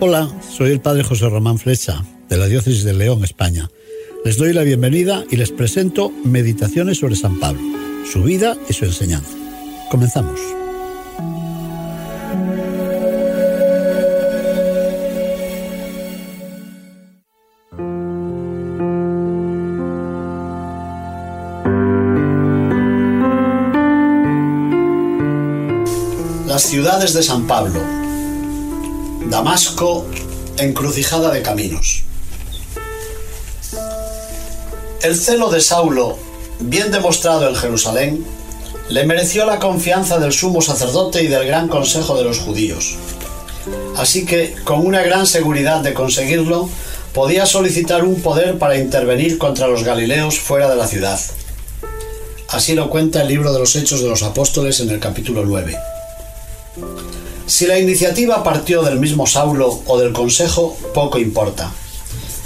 Hola, soy el padre José Román Flecha, de la Diócesis de León, España. Les doy la bienvenida y les presento Meditaciones sobre San Pablo, su vida y su enseñanza. Comenzamos. Las ciudades de San Pablo, Damasco, encrucijada de caminos. El celo de Saulo, bien demostrado en Jerusalén, le mereció la confianza del sumo sacerdote y del gran consejo de los judíos. Así que, con una gran seguridad de conseguirlo, podía solicitar un poder para intervenir contra los galileos fuera de la ciudad. Así lo cuenta el libro de los Hechos de los Apóstoles en el capítulo 9. Si la iniciativa partió del mismo Saulo o del Consejo, poco importa.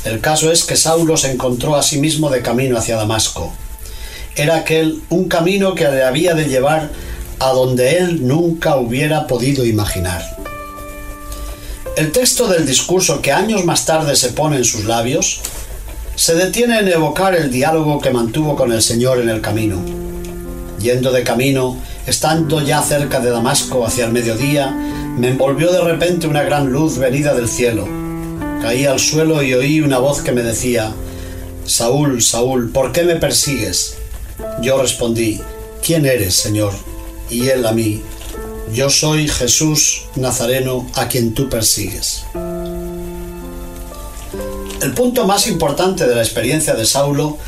El caso es que Saulo se encontró a sí mismo de camino hacia Damasco. Era aquel un camino que le había de llevar a donde él nunca hubiera podido imaginar. El texto del discurso que años más tarde se pone en sus labios se detiene en evocar el diálogo que mantuvo con el Señor en el camino. Yendo de camino, Estando ya cerca de Damasco hacia el mediodía, me envolvió de repente una gran luz venida del cielo. Caí al suelo y oí una voz que me decía, Saúl, Saúl, ¿por qué me persigues? Yo respondí, ¿quién eres, Señor? Y él a mí, yo soy Jesús Nazareno a quien tú persigues. El punto más importante de la experiencia de Saulo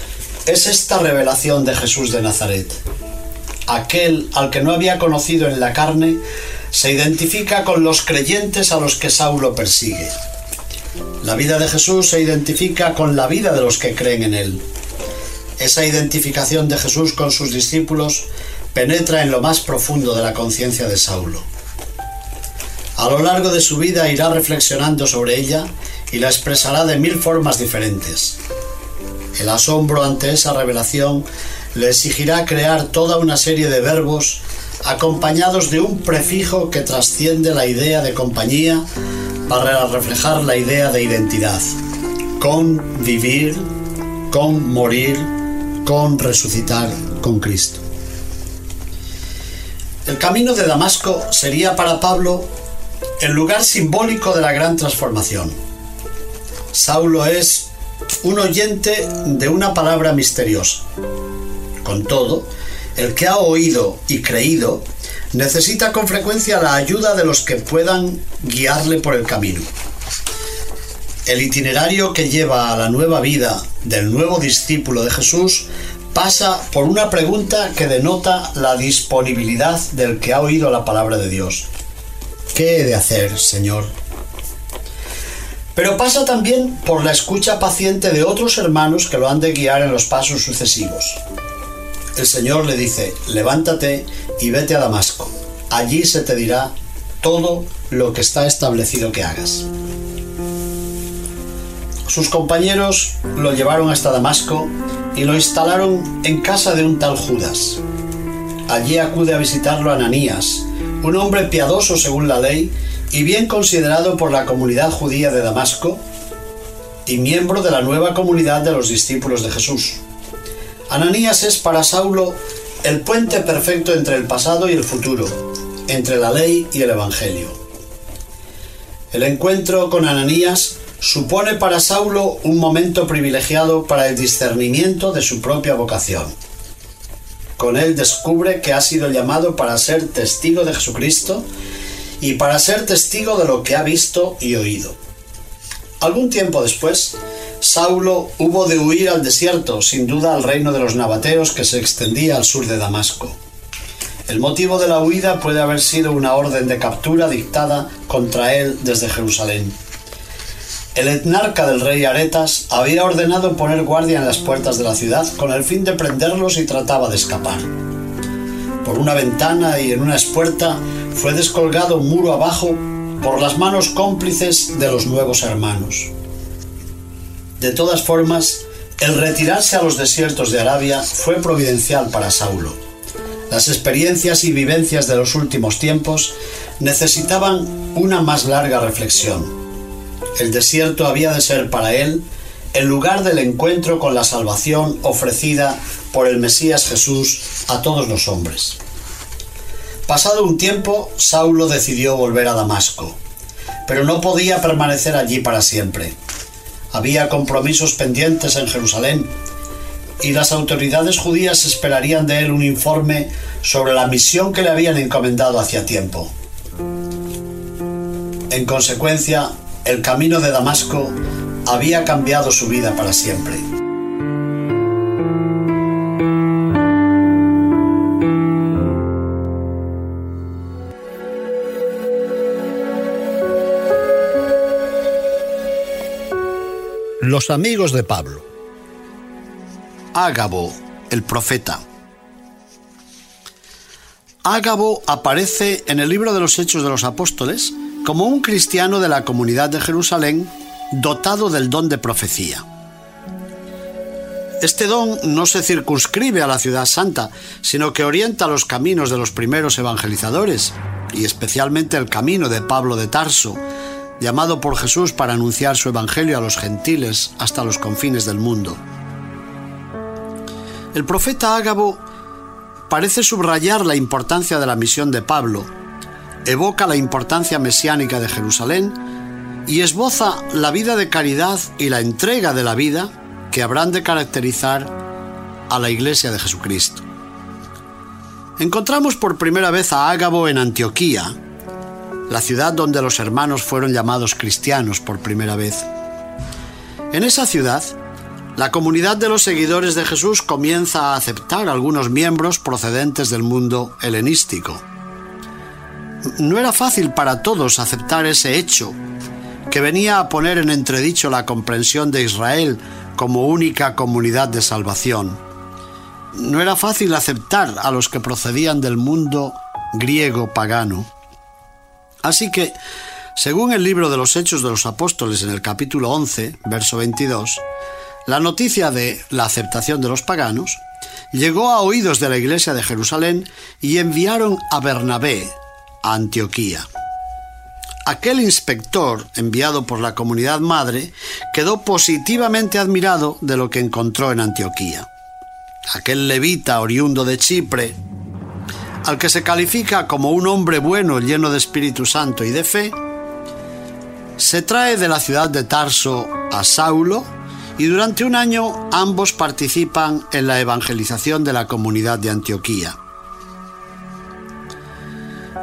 es esta revelación de Jesús de Nazaret aquel al que no había conocido en la carne, se identifica con los creyentes a los que Saulo persigue. La vida de Jesús se identifica con la vida de los que creen en él. Esa identificación de Jesús con sus discípulos penetra en lo más profundo de la conciencia de Saulo. A lo largo de su vida irá reflexionando sobre ella y la expresará de mil formas diferentes. El asombro ante esa revelación le exigirá crear toda una serie de verbos acompañados de un prefijo que trasciende la idea de compañía para reflejar la idea de identidad. Con vivir, con morir, con resucitar con Cristo. El camino de Damasco sería para Pablo el lugar simbólico de la gran transformación. Saulo es un oyente de una palabra misteriosa, con todo, el que ha oído y creído necesita con frecuencia la ayuda de los que puedan guiarle por el camino. El itinerario que lleva a la nueva vida del nuevo discípulo de Jesús pasa por una pregunta que denota la disponibilidad del que ha oído la palabra de Dios. ¿Qué he de hacer, Señor? Pero pasa también por la escucha paciente de otros hermanos que lo han de guiar en los pasos sucesivos el Señor le dice, levántate y vete a Damasco. Allí se te dirá todo lo que está establecido que hagas. Sus compañeros lo llevaron hasta Damasco y lo instalaron en casa de un tal Judas. Allí acude a visitarlo Ananías, un hombre piadoso según la ley y bien considerado por la comunidad judía de Damasco y miembro de la nueva comunidad de los discípulos de Jesús. Ananías es para Saulo el puente perfecto entre el pasado y el futuro, entre la ley y el Evangelio. El encuentro con Ananías supone para Saulo un momento privilegiado para el discernimiento de su propia vocación. Con él descubre que ha sido llamado para ser testigo de Jesucristo y para ser testigo de lo que ha visto y oído. Algún tiempo después, Saulo hubo de huir al desierto, sin duda al reino de los nabateos que se extendía al sur de Damasco. El motivo de la huida puede haber sido una orden de captura dictada contra él desde Jerusalén. El etnarca del rey Aretas había ordenado poner guardia en las puertas de la ciudad con el fin de prenderlos y trataba de escapar. Por una ventana y en una espuerta fue descolgado muro abajo por las manos cómplices de los nuevos hermanos. De todas formas, el retirarse a los desiertos de Arabia fue providencial para Saulo. Las experiencias y vivencias de los últimos tiempos necesitaban una más larga reflexión. El desierto había de ser para él el lugar del encuentro con la salvación ofrecida por el Mesías Jesús a todos los hombres. Pasado un tiempo, Saulo decidió volver a Damasco, pero no podía permanecer allí para siempre. Había compromisos pendientes en Jerusalén y las autoridades judías esperarían de él un informe sobre la misión que le habían encomendado hacía tiempo. En consecuencia, el camino de Damasco había cambiado su vida para siempre. Los amigos de Pablo. Ágabo, el profeta. Ágabo aparece en el libro de los Hechos de los Apóstoles como un cristiano de la comunidad de Jerusalén dotado del don de profecía. Este don no se circunscribe a la ciudad santa, sino que orienta los caminos de los primeros evangelizadores, y especialmente el camino de Pablo de Tarso, llamado por Jesús para anunciar su evangelio a los gentiles hasta los confines del mundo. El profeta Ágabo parece subrayar la importancia de la misión de Pablo, evoca la importancia mesiánica de Jerusalén y esboza la vida de caridad y la entrega de la vida que habrán de caracterizar a la Iglesia de Jesucristo. Encontramos por primera vez a Ágabo en Antioquía, la ciudad donde los hermanos fueron llamados cristianos por primera vez. En esa ciudad, la comunidad de los seguidores de Jesús comienza a aceptar algunos miembros procedentes del mundo helenístico. No era fácil para todos aceptar ese hecho, que venía a poner en entredicho la comprensión de Israel como única comunidad de salvación. No era fácil aceptar a los que procedían del mundo griego pagano. Así que, según el libro de los Hechos de los Apóstoles en el capítulo 11, verso 22, la noticia de la aceptación de los paganos llegó a oídos de la iglesia de Jerusalén y enviaron a Bernabé a Antioquía. Aquel inspector, enviado por la comunidad madre, quedó positivamente admirado de lo que encontró en Antioquía. Aquel levita oriundo de Chipre, al que se califica como un hombre bueno lleno de Espíritu Santo y de fe, se trae de la ciudad de Tarso a Saulo y durante un año ambos participan en la evangelización de la comunidad de Antioquía.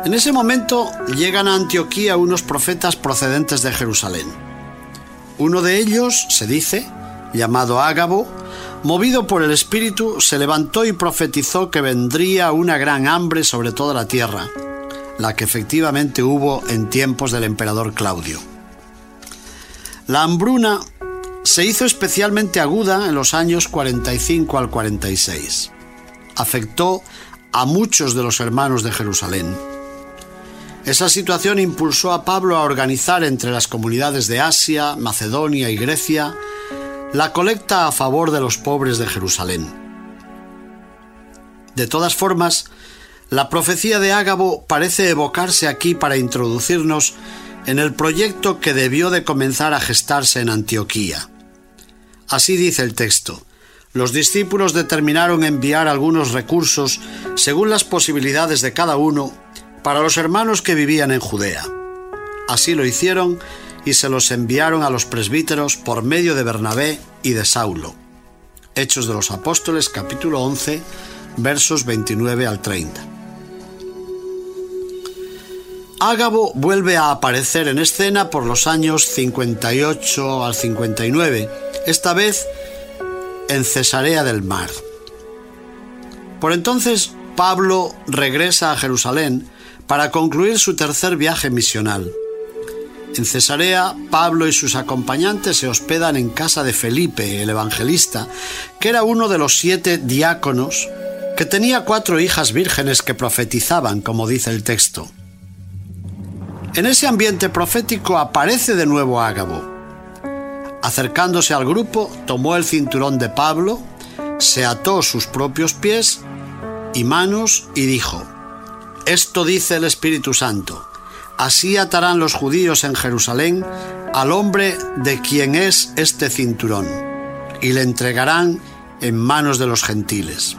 En ese momento llegan a Antioquía unos profetas procedentes de Jerusalén. Uno de ellos, se dice, llamado Ágabo, movido por el Espíritu, se levantó y profetizó que vendría una gran hambre sobre toda la tierra, la que efectivamente hubo en tiempos del emperador Claudio. La hambruna se hizo especialmente aguda en los años 45 al 46. Afectó a muchos de los hermanos de Jerusalén. Esa situación impulsó a Pablo a organizar entre las comunidades de Asia, Macedonia y Grecia la colecta a favor de los pobres de Jerusalén. De todas formas, la profecía de Ágabo parece evocarse aquí para introducirnos en el proyecto que debió de comenzar a gestarse en Antioquía. Así dice el texto. Los discípulos determinaron enviar algunos recursos según las posibilidades de cada uno para los hermanos que vivían en Judea. Así lo hicieron y se los enviaron a los presbíteros por medio de Bernabé y de Saulo. Hechos de los Apóstoles capítulo 11 versos 29 al 30. Ágabo vuelve a aparecer en escena por los años 58 al 59, esta vez en Cesarea del Mar. Por entonces Pablo regresa a Jerusalén para concluir su tercer viaje misional. En Cesarea, Pablo y sus acompañantes se hospedan en casa de Felipe, el evangelista, que era uno de los siete diáconos, que tenía cuatro hijas vírgenes que profetizaban, como dice el texto. En ese ambiente profético aparece de nuevo Ágabo. Acercándose al grupo, tomó el cinturón de Pablo, se ató sus propios pies y manos y dijo, Esto dice el Espíritu Santo, así atarán los judíos en Jerusalén al hombre de quien es este cinturón, y le entregarán en manos de los gentiles.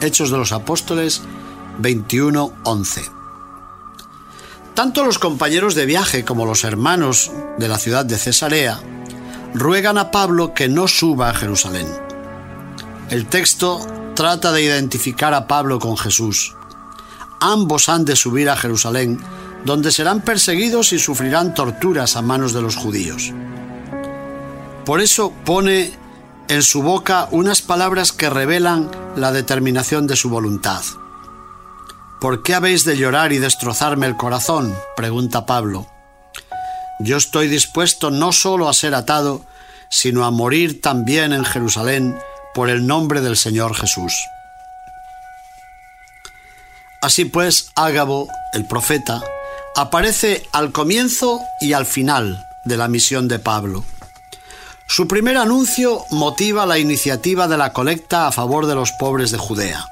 Hechos de los Apóstoles 21:11 Tanto los compañeros de viaje como los hermanos de la ciudad de Cesarea ruegan a Pablo que no suba a Jerusalén. El texto trata de identificar a Pablo con Jesús. Ambos han de subir a Jerusalén, donde serán perseguidos y sufrirán torturas a manos de los judíos. Por eso pone en su boca unas palabras que revelan la determinación de su voluntad. ¿Por qué habéis de llorar y destrozarme el corazón? pregunta Pablo. Yo estoy dispuesto no solo a ser atado, sino a morir también en Jerusalén por el nombre del Señor Jesús. Así pues, Ágabo, el profeta, aparece al comienzo y al final de la misión de Pablo. Su primer anuncio motiva la iniciativa de la colecta a favor de los pobres de Judea.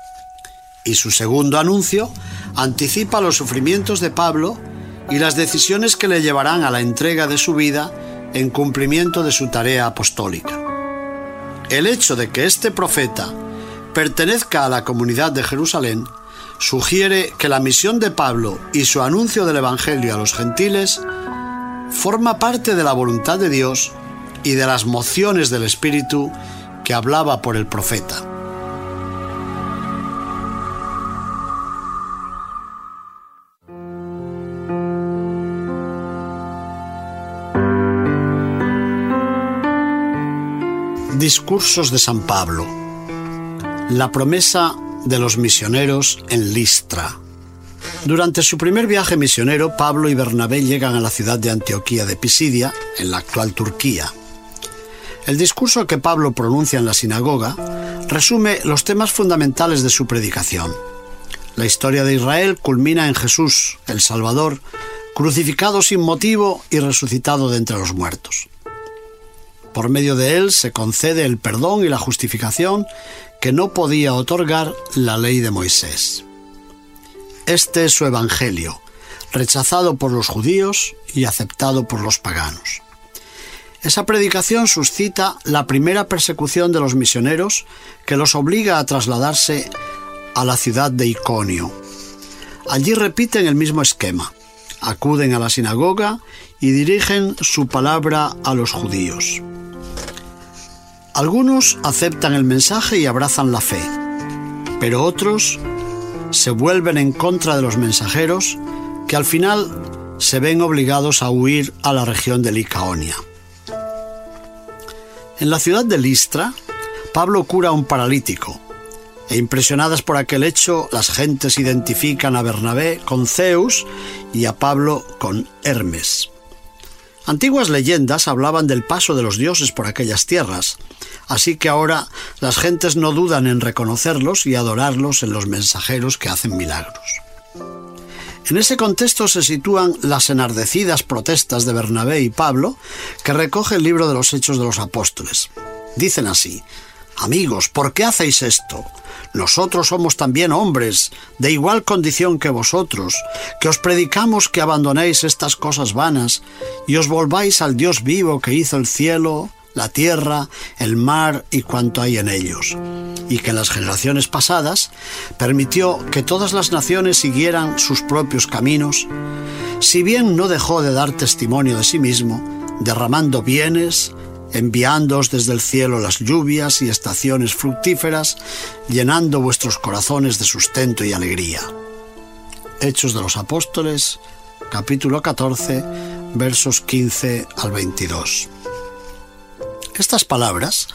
Y su segundo anuncio anticipa los sufrimientos de Pablo y las decisiones que le llevarán a la entrega de su vida en cumplimiento de su tarea apostólica. El hecho de que este profeta pertenezca a la comunidad de Jerusalén sugiere que la misión de Pablo y su anuncio del Evangelio a los gentiles forma parte de la voluntad de Dios y de las mociones del Espíritu que hablaba por el profeta. Discursos de San Pablo. La promesa de los misioneros en Listra. Durante su primer viaje misionero, Pablo y Bernabé llegan a la ciudad de Antioquía de Pisidia, en la actual Turquía. El discurso que Pablo pronuncia en la sinagoga resume los temas fundamentales de su predicación. La historia de Israel culmina en Jesús, el Salvador, crucificado sin motivo y resucitado de entre los muertos. Por medio de él se concede el perdón y la justificación que no podía otorgar la ley de Moisés. Este es su Evangelio, rechazado por los judíos y aceptado por los paganos. Esa predicación suscita la primera persecución de los misioneros que los obliga a trasladarse a la ciudad de Iconio. Allí repiten el mismo esquema, acuden a la sinagoga y dirigen su palabra a los judíos. Algunos aceptan el mensaje y abrazan la fe, pero otros se vuelven en contra de los mensajeros que al final se ven obligados a huir a la región de Licaonia. En la ciudad de Listra, Pablo cura a un paralítico, e impresionadas por aquel hecho, las gentes identifican a Bernabé con Zeus y a Pablo con Hermes. Antiguas leyendas hablaban del paso de los dioses por aquellas tierras, así que ahora las gentes no dudan en reconocerlos y adorarlos en los mensajeros que hacen milagros. En ese contexto se sitúan las enardecidas protestas de Bernabé y Pablo que recoge el libro de los Hechos de los Apóstoles. Dicen así, Amigos, ¿por qué hacéis esto? Nosotros somos también hombres, de igual condición que vosotros, que os predicamos que abandonéis estas cosas vanas y os volváis al Dios vivo que hizo el cielo, la tierra, el mar y cuanto hay en ellos, y que en las generaciones pasadas permitió que todas las naciones siguieran sus propios caminos, si bien no dejó de dar testimonio de sí mismo, derramando bienes, enviándoos desde el cielo las lluvias y estaciones fructíferas, llenando vuestros corazones de sustento y alegría. Hechos de los Apóstoles, capítulo 14, versos 15 al 22. Estas palabras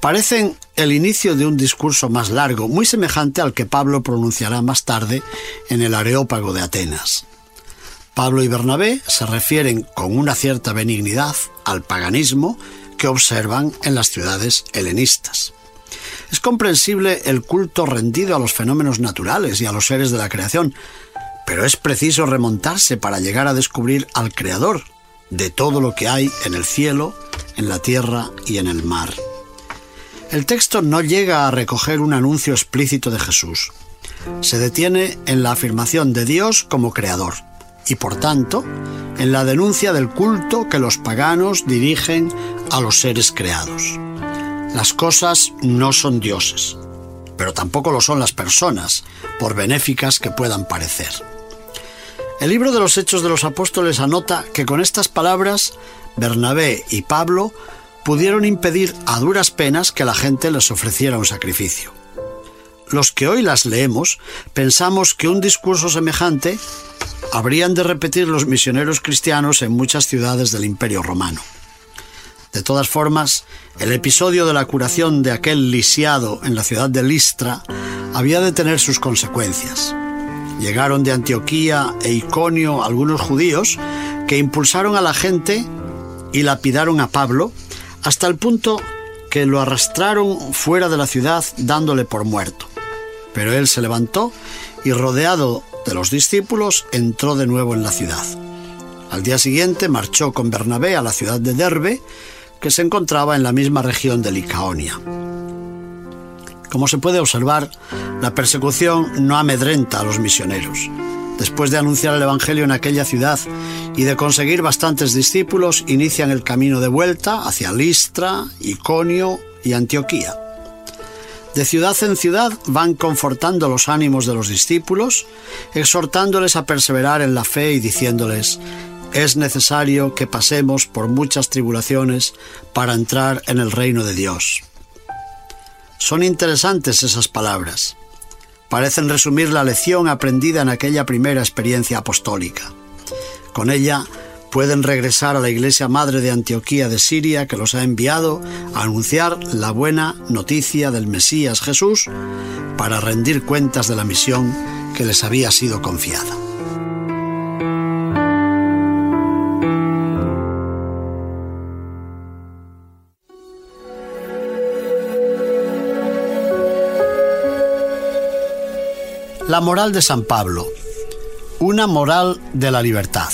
parecen el inicio de un discurso más largo, muy semejante al que Pablo pronunciará más tarde en el Areópago de Atenas. Pablo y Bernabé se refieren con una cierta benignidad al paganismo que observan en las ciudades helenistas. Es comprensible el culto rendido a los fenómenos naturales y a los seres de la creación, pero es preciso remontarse para llegar a descubrir al Creador de todo lo que hay en el cielo, en la tierra y en el mar. El texto no llega a recoger un anuncio explícito de Jesús. Se detiene en la afirmación de Dios como Creador y por tanto en la denuncia del culto que los paganos dirigen a los seres creados. Las cosas no son dioses, pero tampoco lo son las personas, por benéficas que puedan parecer. El libro de los Hechos de los Apóstoles anota que con estas palabras Bernabé y Pablo pudieron impedir a duras penas que la gente les ofreciera un sacrificio. Los que hoy las leemos pensamos que un discurso semejante habrían de repetir los misioneros cristianos en muchas ciudades del Imperio Romano. De todas formas, el episodio de la curación de aquel lisiado en la ciudad de Listra había de tener sus consecuencias. Llegaron de Antioquía e Iconio algunos judíos que impulsaron a la gente y lapidaron a Pablo hasta el punto que lo arrastraron fuera de la ciudad dándole por muerto. Pero él se levantó y rodeado de los discípulos, entró de nuevo en la ciudad. Al día siguiente marchó con Bernabé a la ciudad de Derbe, que se encontraba en la misma región de Licaonia. Como se puede observar, la persecución no amedrenta a los misioneros. Después de anunciar el Evangelio en aquella ciudad y de conseguir bastantes discípulos, inician el camino de vuelta hacia Listra, Iconio y Antioquía. De ciudad en ciudad van confortando los ánimos de los discípulos, exhortándoles a perseverar en la fe y diciéndoles, es necesario que pasemos por muchas tribulaciones para entrar en el reino de Dios. Son interesantes esas palabras. Parecen resumir la lección aprendida en aquella primera experiencia apostólica. Con ella pueden regresar a la iglesia madre de Antioquía de Siria que los ha enviado a anunciar la buena noticia del Mesías Jesús para rendir cuentas de la misión que les había sido confiada. La moral de San Pablo. Una moral de la libertad.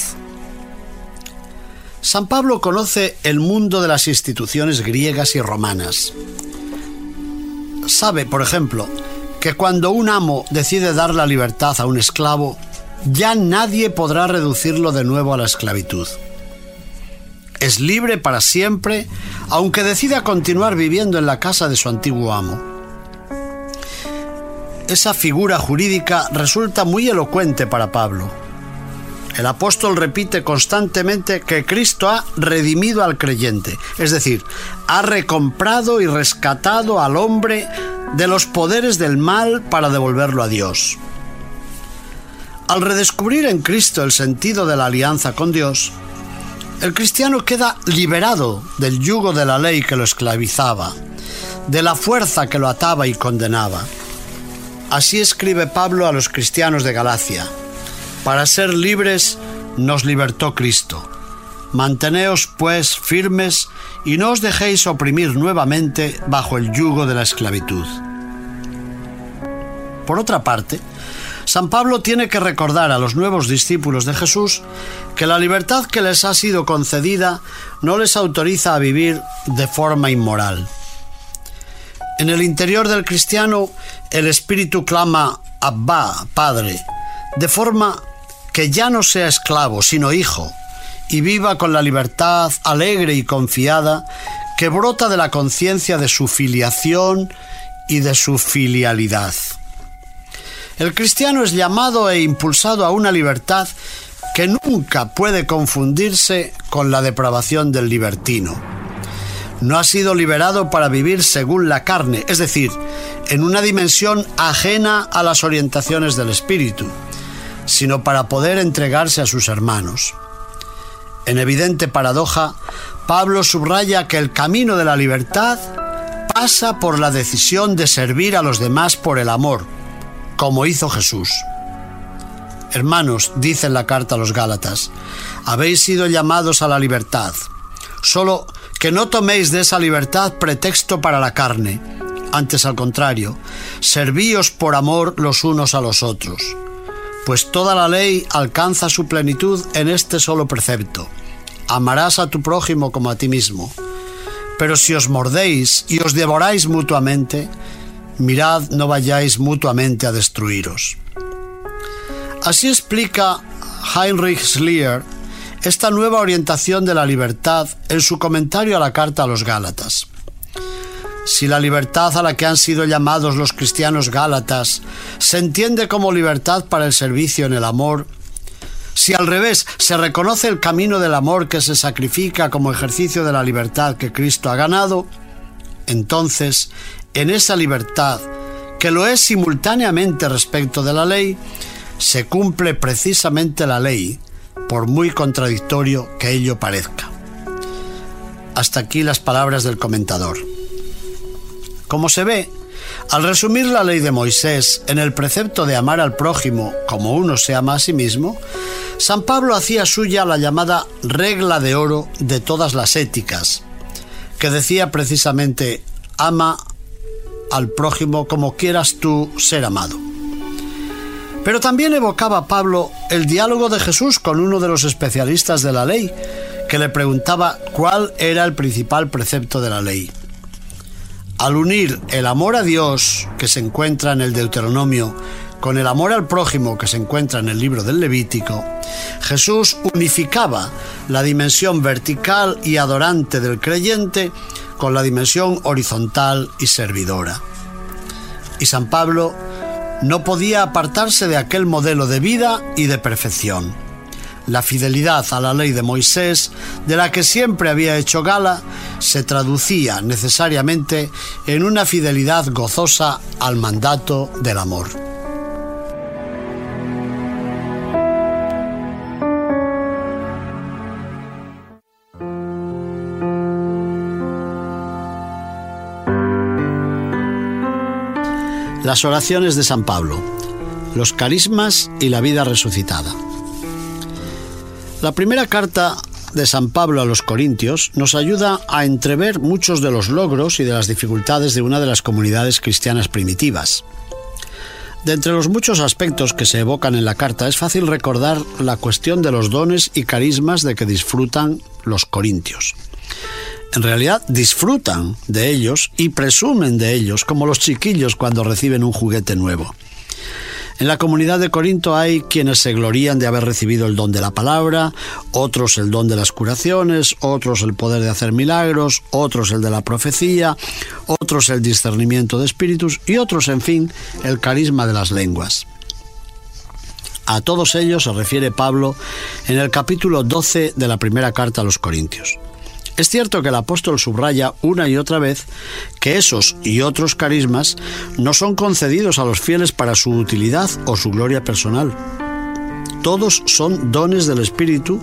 San Pablo conoce el mundo de las instituciones griegas y romanas. Sabe, por ejemplo, que cuando un amo decide dar la libertad a un esclavo, ya nadie podrá reducirlo de nuevo a la esclavitud. Es libre para siempre, aunque decida continuar viviendo en la casa de su antiguo amo. Esa figura jurídica resulta muy elocuente para Pablo el apóstol repite constantemente que Cristo ha redimido al creyente, es decir, ha recomprado y rescatado al hombre de los poderes del mal para devolverlo a Dios. Al redescubrir en Cristo el sentido de la alianza con Dios, el cristiano queda liberado del yugo de la ley que lo esclavizaba, de la fuerza que lo ataba y condenaba. Así escribe Pablo a los cristianos de Galacia. Para ser libres nos libertó Cristo. Manteneos pues firmes y no os dejéis oprimir nuevamente bajo el yugo de la esclavitud. Por otra parte, San Pablo tiene que recordar a los nuevos discípulos de Jesús que la libertad que les ha sido concedida no les autoriza a vivir de forma inmoral. En el interior del cristiano el espíritu clama Abba, Padre, de forma que ya no sea esclavo, sino hijo, y viva con la libertad alegre y confiada que brota de la conciencia de su filiación y de su filialidad. El cristiano es llamado e impulsado a una libertad que nunca puede confundirse con la depravación del libertino. No ha sido liberado para vivir según la carne, es decir, en una dimensión ajena a las orientaciones del espíritu sino para poder entregarse a sus hermanos. En evidente paradoja, Pablo subraya que el camino de la libertad pasa por la decisión de servir a los demás por el amor, como hizo Jesús. Hermanos, dice en la carta a los Gálatas, habéis sido llamados a la libertad, solo que no toméis de esa libertad pretexto para la carne, antes al contrario, servíos por amor los unos a los otros, pues toda la ley alcanza su plenitud en este solo precepto, amarás a tu prójimo como a ti mismo. Pero si os mordéis y os devoráis mutuamente, mirad no vayáis mutuamente a destruiros. Así explica Heinrich Schlier esta nueva orientación de la libertad en su comentario a la carta a los Gálatas. Si la libertad a la que han sido llamados los cristianos gálatas se entiende como libertad para el servicio en el amor, si al revés se reconoce el camino del amor que se sacrifica como ejercicio de la libertad que Cristo ha ganado, entonces en esa libertad, que lo es simultáneamente respecto de la ley, se cumple precisamente la ley, por muy contradictorio que ello parezca. Hasta aquí las palabras del comentador. Como se ve, al resumir la ley de Moisés en el precepto de amar al prójimo como uno se ama a sí mismo, San Pablo hacía suya la llamada regla de oro de todas las éticas, que decía precisamente ama al prójimo como quieras tú ser amado. Pero también evocaba Pablo el diálogo de Jesús con uno de los especialistas de la ley, que le preguntaba cuál era el principal precepto de la ley. Al unir el amor a Dios, que se encuentra en el Deuteronomio, con el amor al prójimo que se encuentra en el libro del Levítico, Jesús unificaba la dimensión vertical y adorante del creyente con la dimensión horizontal y servidora. Y San Pablo no podía apartarse de aquel modelo de vida y de perfección la fidelidad a la ley de Moisés, de la que siempre había hecho gala, se traducía necesariamente en una fidelidad gozosa al mandato del amor. Las oraciones de San Pablo, los carismas y la vida resucitada. La primera carta de San Pablo a los Corintios nos ayuda a entrever muchos de los logros y de las dificultades de una de las comunidades cristianas primitivas. De entre los muchos aspectos que se evocan en la carta es fácil recordar la cuestión de los dones y carismas de que disfrutan los corintios. En realidad disfrutan de ellos y presumen de ellos como los chiquillos cuando reciben un juguete nuevo. En la comunidad de Corinto hay quienes se glorían de haber recibido el don de la palabra, otros el don de las curaciones, otros el poder de hacer milagros, otros el de la profecía, otros el discernimiento de espíritus y otros, en fin, el carisma de las lenguas. A todos ellos se refiere Pablo en el capítulo 12 de la primera carta a los Corintios. Es cierto que el apóstol subraya una y otra vez que esos y otros carismas no son concedidos a los fieles para su utilidad o su gloria personal. Todos son dones del Espíritu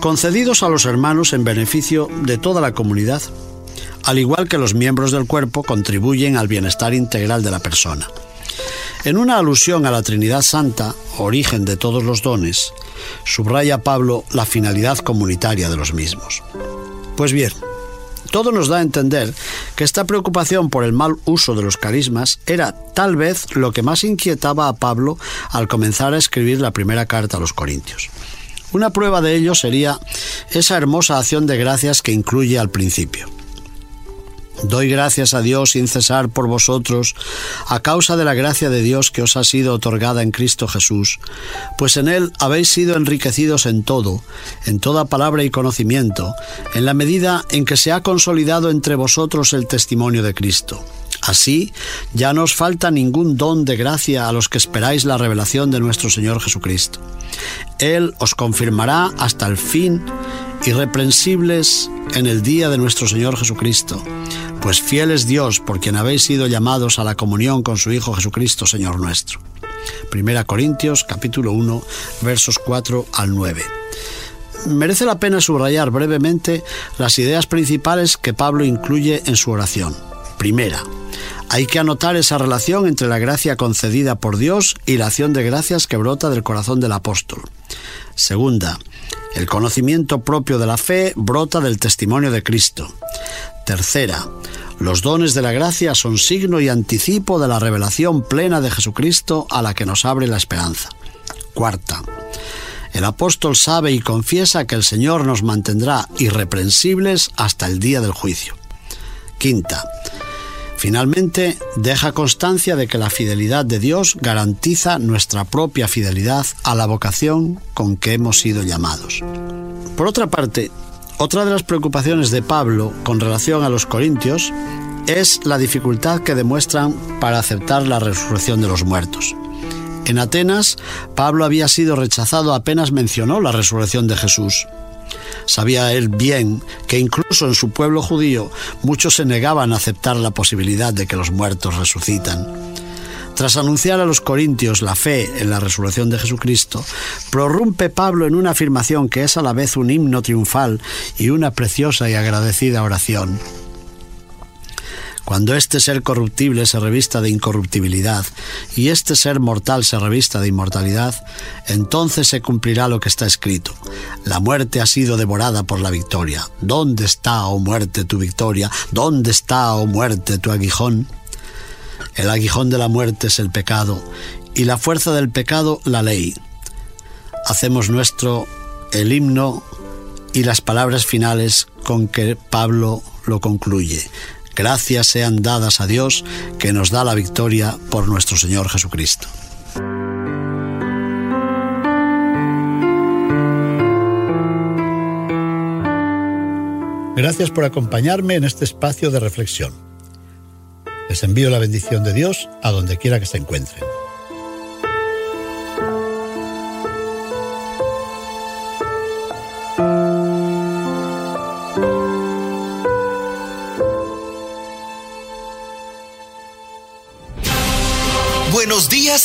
concedidos a los hermanos en beneficio de toda la comunidad, al igual que los miembros del cuerpo contribuyen al bienestar integral de la persona. En una alusión a la Trinidad Santa, origen de todos los dones, subraya Pablo la finalidad comunitaria de los mismos. Pues bien, todo nos da a entender que esta preocupación por el mal uso de los carismas era tal vez lo que más inquietaba a Pablo al comenzar a escribir la primera carta a los Corintios. Una prueba de ello sería esa hermosa acción de gracias que incluye al principio. Doy gracias a Dios sin cesar por vosotros, a causa de la gracia de Dios que os ha sido otorgada en Cristo Jesús, pues en Él habéis sido enriquecidos en todo, en toda palabra y conocimiento, en la medida en que se ha consolidado entre vosotros el testimonio de Cristo. Así, ya no os falta ningún don de gracia a los que esperáis la revelación de nuestro Señor Jesucristo. Él os confirmará hasta el fin, irreprensibles en el día de nuestro Señor Jesucristo pues fiel es Dios por quien habéis sido llamados a la comunión con su Hijo Jesucristo, Señor nuestro. Primera Corintios capítulo 1 versos 4 al 9. Merece la pena subrayar brevemente las ideas principales que Pablo incluye en su oración. Primera, hay que anotar esa relación entre la gracia concedida por Dios y la acción de gracias que brota del corazón del apóstol. Segunda, el conocimiento propio de la fe brota del testimonio de Cristo. Tercera, los dones de la gracia son signo y anticipo de la revelación plena de Jesucristo a la que nos abre la esperanza. Cuarta, el apóstol sabe y confiesa que el Señor nos mantendrá irreprensibles hasta el día del juicio. Quinta, finalmente deja constancia de que la fidelidad de Dios garantiza nuestra propia fidelidad a la vocación con que hemos sido llamados. Por otra parte, otra de las preocupaciones de Pablo con relación a los corintios es la dificultad que demuestran para aceptar la resurrección de los muertos. En Atenas, Pablo había sido rechazado apenas mencionó la resurrección de Jesús. Sabía él bien que incluso en su pueblo judío muchos se negaban a aceptar la posibilidad de que los muertos resucitan. Tras anunciar a los corintios la fe en la resurrección de Jesucristo, prorrumpe Pablo en una afirmación que es a la vez un himno triunfal y una preciosa y agradecida oración. Cuando este ser corruptible se revista de incorruptibilidad y este ser mortal se revista de inmortalidad, entonces se cumplirá lo que está escrito. La muerte ha sido devorada por la victoria. ¿Dónde está, oh muerte, tu victoria? ¿Dónde está, oh muerte, tu aguijón? El aguijón de la muerte es el pecado y la fuerza del pecado la ley. Hacemos nuestro el himno y las palabras finales con que Pablo lo concluye. Gracias sean dadas a Dios que nos da la victoria por nuestro Señor Jesucristo. Gracias por acompañarme en este espacio de reflexión. Les envío la bendición de Dios a donde quiera que se encuentren.